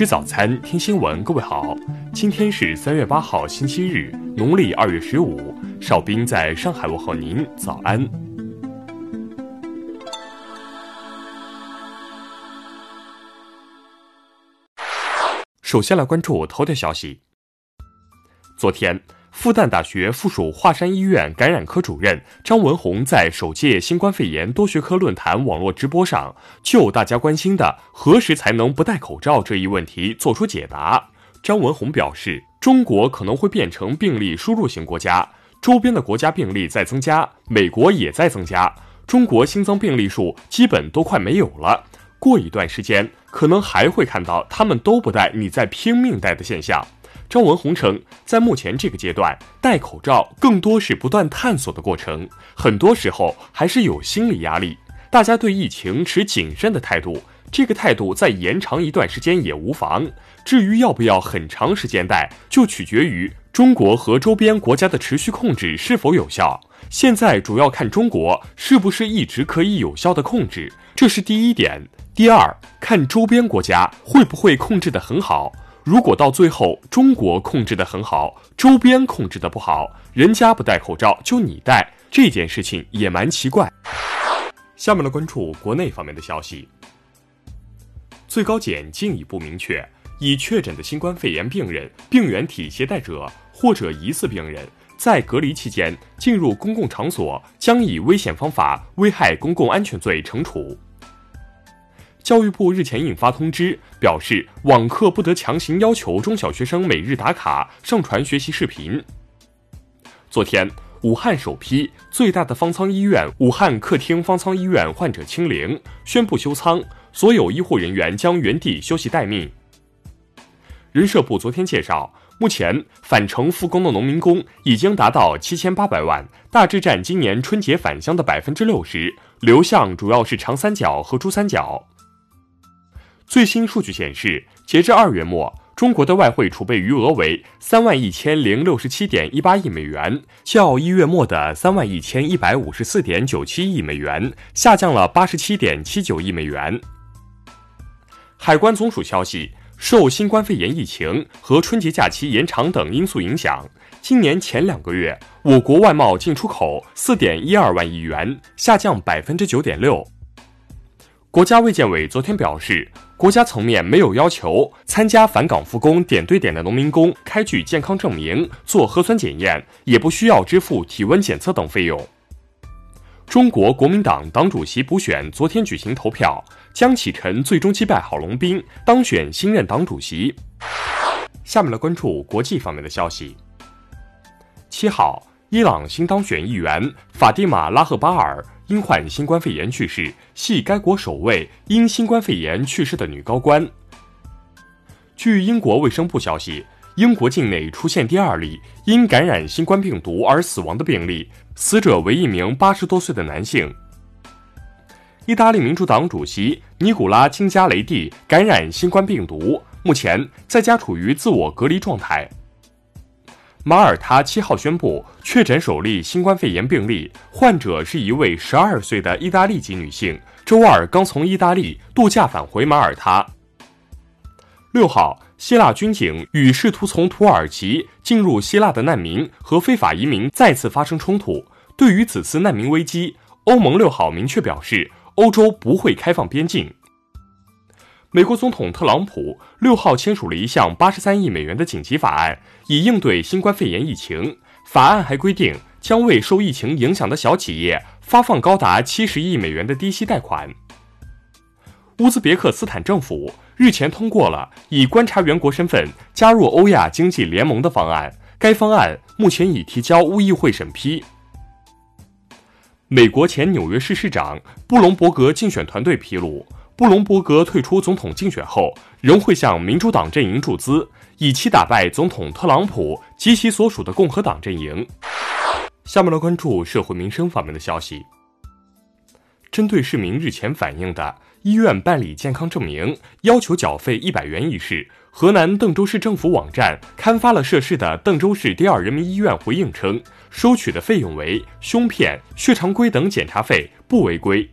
吃早餐，听新闻。各位好，今天是三月八号，星期日，农历二月十五。邵兵在上海问候您，早安。首先来关注头条消息。昨天。复旦大学附属华山医院感染科主任张文宏在首届新冠肺炎多学科论坛网络直播上，就大家关心的何时才能不戴口罩这一问题作出解答。张文宏表示，中国可能会变成病例输入型国家，周边的国家病例在增加，美国也在增加，中国新增病例数基本都快没有了。过一段时间，可能还会看到他们都不戴，你在拼命戴的现象。张文宏称，在目前这个阶段，戴口罩更多是不断探索的过程，很多时候还是有心理压力。大家对疫情持谨慎的态度，这个态度再延长一段时间也无妨。至于要不要很长时间戴，就取决于中国和周边国家的持续控制是否有效。现在主要看中国是不是一直可以有效的控制，这是第一点。第二，看周边国家会不会控制得很好。如果到最后中国控制得很好，周边控制得不好，人家不戴口罩就你戴，这件事情也蛮奇怪。下面来关注国内方面的消息。最高检进一步明确，已确诊的新冠肺炎病人、病原体携带者或者疑似病人，在隔离期间进入公共场所，将以危险方法危害公共安全罪惩处。教育部日前印发通知，表示网课不得强行要求中小学生每日打卡、上传学习视频。昨天，武汉首批最大的方舱医院——武汉客厅方舱医院患者清零，宣布休舱，所有医护人员将原地休息待命。人社部昨天介绍，目前返程复工的农民工已经达到七千八百万，大致占今年春节返乡的百分之六十，流向主要是长三角和珠三角。最新数据显示，截至二月末，中国的外汇储备余额为三万一千零六十七点一八亿美元，较一月末的三万一千一百五十四点九七亿美元下降了八十七点七九亿美元。海关总署消息，受新冠肺炎疫情和春节假期延长等因素影响，今年前两个月，我国外贸进出口四点一二万亿元，下降百分之九点六。国家卫健委昨天表示。国家层面没有要求参加返岗复工点对点的农民工开具健康证明、做核酸检验，也不需要支付体温检测等费用。中国国民党党主席补选昨天举行投票，江启臣最终击败郝龙斌，当选新任党主席。下面来关注国际方面的消息。七号，伊朗新当选议员法蒂玛·拉赫巴尔。因患新冠肺炎去世，系该国首位因新冠肺炎去世的女高官。据英国卫生部消息，英国境内出现第二例因感染新冠病毒而死亡的病例，死者为一名八十多岁的男性。意大利民主党主席尼古拉·金加雷蒂感染新冠病毒，目前在家处于自我隔离状态。马耳他七号宣布确诊首例新冠肺炎病例，患者是一位十二岁的意大利籍女性，周二刚从意大利度假返回马耳他。六号，希腊军警与试图从土耳其进入希腊的难民和非法移民再次发生冲突。对于此次难民危机，欧盟六号明确表示，欧洲不会开放边境。美国总统特朗普六号签署了一项八十三亿美元的紧急法案，以应对新冠肺炎疫情。法案还规定，将为受疫情影响的小企业发放高达七十亿美元的低息贷款。乌兹别克斯坦政府日前通过了以观察员国身份加入欧亚经济联盟的方案，该方案目前已提交乌议会审批。美国前纽约市市长布隆伯格竞选团队披露。布隆伯格退出总统竞选后，仍会向民主党阵营注资，以期打败总统特朗普及其所属的共和党阵营。下面来关注社会民生方面的消息。针对市民日前反映的医院办理健康证明要求缴费一百元一事，河南邓州市政府网站刊发了涉事的邓州市第二人民医院回应称，收取的费用为胸片、血常规等检查费，不违规。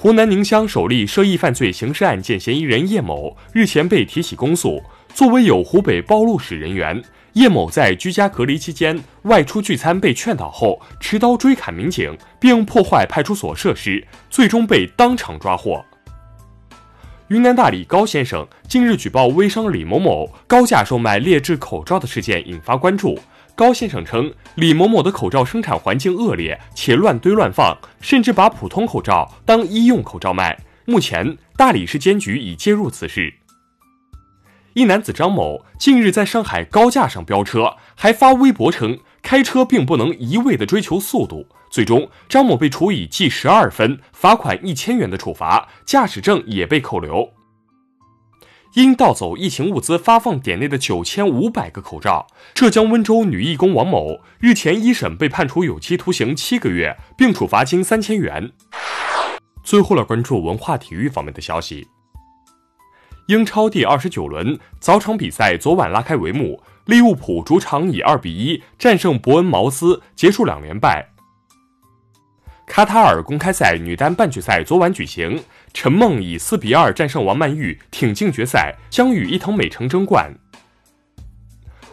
湖南宁乡首例涉疫犯罪刑事案件嫌疑人叶某日前被提起公诉。作为有湖北暴露史人员，叶某在居家隔离期间外出聚餐被劝导后，持刀追砍民警，并破坏派出所设施，最终被当场抓获。云南大理高先生近日举报微商李某某高价售卖劣质口罩的事件引发关注。高先生称，李某某的口罩生产环境恶劣，且乱堆乱放，甚至把普通口罩当医用口罩卖。目前，大理市监局已介入此事。一男子张某近日在上海高架上飙车，还发微博称开车并不能一味的追求速度。最终，张某被处以记十二分、罚款一千元的处罚，驾驶证也被扣留。因盗走疫情物资发放点内的九千五百个口罩，浙江温州女义工王某日前一审被判处有期徒刑七个月，并处罚金三千元。最后来关注文化体育方面的消息。英超第二十九轮早场比赛昨晚拉开帷幕，利物浦主场以二比一战胜伯恩茅斯，结束两连败。卡塔尔公开赛女单半决赛昨晚举行，陈梦以四比二战胜王曼玉，挺进决赛，将与伊藤美诚争冠。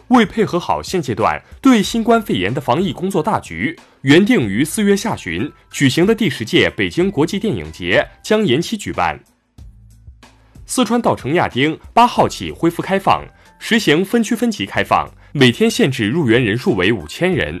为配合好现阶段对新冠肺炎的防疫工作大局，原定于四月下旬举行的第十届北京国际电影节将延期举办。四川稻城亚丁八号起恢复开放，实行分区分级开放，每天限制入园人数为五千人。